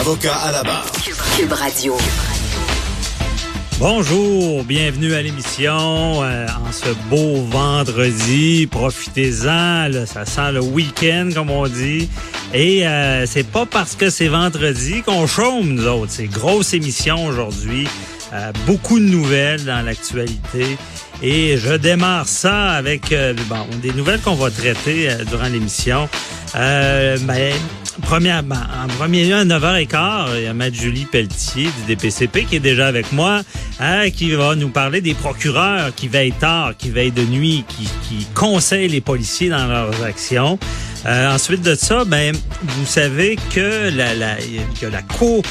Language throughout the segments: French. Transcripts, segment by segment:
Avocat à la barre. Cube Radio. Bonjour, bienvenue à l'émission euh, en ce beau vendredi. Profitez-en, là, ça sent le week-end comme on dit. Et euh, c'est pas parce que c'est vendredi qu'on chôme nous autres. C'est grosse émission aujourd'hui. Euh, beaucoup de nouvelles dans l'actualité. Et je démarre ça avec euh, bon, des nouvelles qu'on va traiter euh, durant l'émission. Euh, ben, premièrement, en premier lieu, à 9h15, il y a Matt Julie Pelletier du DPCP qui est déjà avec moi, hein, qui va nous parler des procureurs qui veillent tard, qui veillent de nuit, qui, qui conseillent les policiers dans leurs actions. Euh, ensuite de ça, ben, vous savez que la, la, que la Cour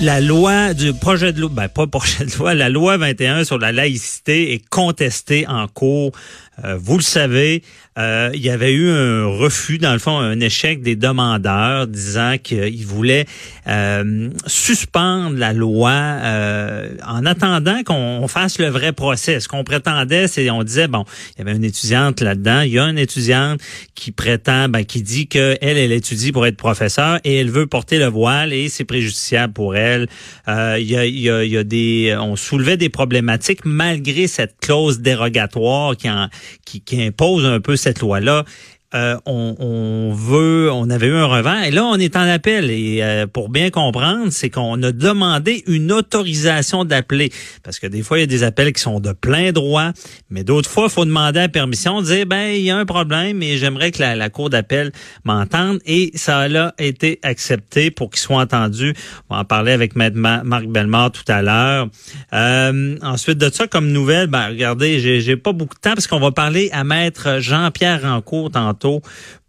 la loi du projet de loi, ben pas projet de loi, la loi 21 sur la laïcité est contestée en cours. Euh, vous le savez, euh, il y avait eu un refus, dans le fond, un échec des demandeurs disant qu'ils voulaient euh, suspendre la loi euh, en attendant qu'on fasse le vrai procès. Ce qu'on prétendait, c'est on disait bon, il y avait une étudiante là-dedans, il y a une étudiante qui prétend, ben, qui dit que elle, étudie pour être professeur et elle veut porter le voile et c'est préjudiciable pour elle. il, y a, il, y a, il y a des, on soulevait des problématiques malgré cette clause dérogatoire qui en qui, impose un peu cette loi-là. Euh, on, veut, on avait eu un revers et là on est en appel et euh, pour bien comprendre, c'est qu'on a demandé une autorisation d'appeler parce que des fois il y a des appels qui sont de plein droit, mais d'autres fois il faut demander la permission, dire ben il y a un problème et j'aimerais que la, cour d'appel m'entende et ça a été accepté pour qu'il soit entendu. On va en parler avec Maître Marc Bellemare tout à l'heure. Euh, ensuite de ça comme nouvelle, ben regardez, j'ai pas beaucoup de temps parce qu'on va parler à Maître Jean-Pierre Rancourt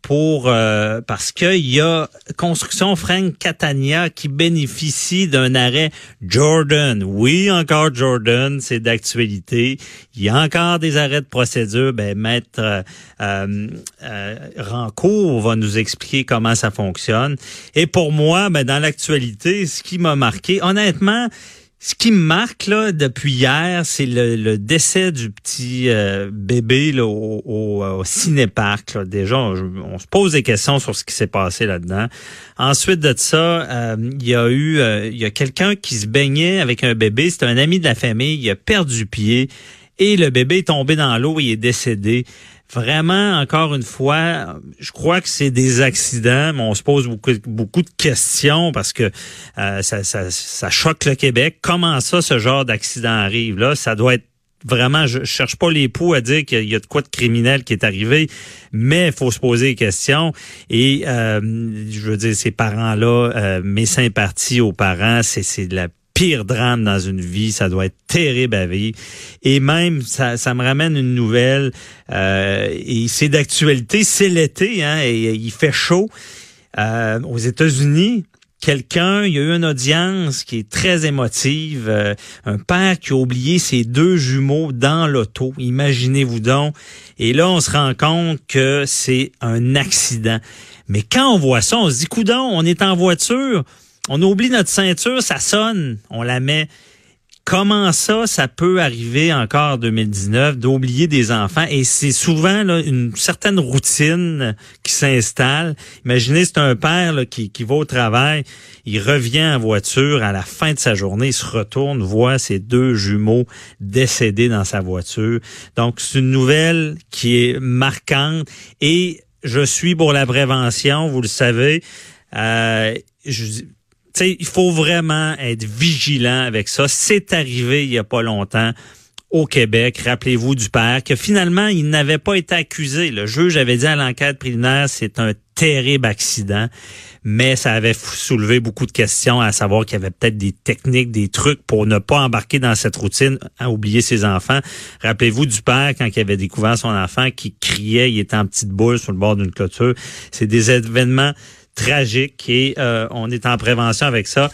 pour euh, parce qu'il y a Construction Frank Catania qui bénéficie d'un arrêt Jordan. Oui, encore Jordan, c'est d'actualité. Il y a encore des arrêts de procédure. Ben, maître euh, euh, Rancourt va nous expliquer comment ça fonctionne. Et pour moi, ben, dans l'actualité, ce qui m'a marqué, honnêtement, ce qui me marque là depuis hier, c'est le, décès du petit euh, bébé au, au, au cinéparc. Déjà, on, se pose des questions sur ce qui s'est passé là-dedans. Ensuite de ça, euh, il y a eu, euh, il y a quelqu'un qui se baignait avec un bébé. C'est un ami de la famille. Il a perdu pied et le bébé est tombé dans l'eau. Il est décédé vraiment, encore une fois, je crois que c'est des accidents, mais on se pose beaucoup, beaucoup de questions parce que euh, ça, ça, ça choque le Québec. Comment ça, ce genre d'accident arrive là? Ça doit être vraiment, je cherche pas les poux à dire qu'il y a de quoi de criminel qui est arrivé, mais il faut se poser des questions. Et euh, je veux dire, ces parents-là, euh, mes sympathies aux parents, c'est de la pire drame dans une vie. Ça doit être terrible à vivre. Et même, ça, me ramène une nouvelle. Euh, et c'est d'actualité. C'est l'été, hein, et, il fait chaud. Euh, aux États-Unis, quelqu'un, il y a eu une audience qui est très émotive. Euh, un père qui a oublié ses deux jumeaux dans l'auto. Imaginez-vous donc. Et là, on se rend compte que c'est un accident. Mais quand on voit ça, on se dit, coudon, on est en voiture on oublie notre ceinture, ça sonne, on la met. Comment ça, ça peut arriver encore en 2019 d'oublier des enfants? Et c'est souvent une certaine routine qui s'installe. Imaginez, c'est un père qui, qui va au travail, il revient en voiture à la fin de sa journée, il se retourne, voit ses deux jumeaux décédés dans sa voiture. Donc c'est une nouvelle qui est marquante et je suis pour la prévention, vous le savez. Euh, je, il faut vraiment être vigilant avec ça. C'est arrivé il y a pas longtemps au Québec. Rappelez-vous du père que finalement, il n'avait pas été accusé. Le juge avait dit à l'enquête préliminaire, c'est un terrible accident, mais ça avait soulevé beaucoup de questions à savoir qu'il y avait peut-être des techniques, des trucs pour ne pas embarquer dans cette routine, à oublier ses enfants. Rappelez-vous du père quand il avait découvert son enfant qui criait, il était en petite boule sur le bord d'une clôture. C'est des événements tragiques et euh, on est en prévention avec ça.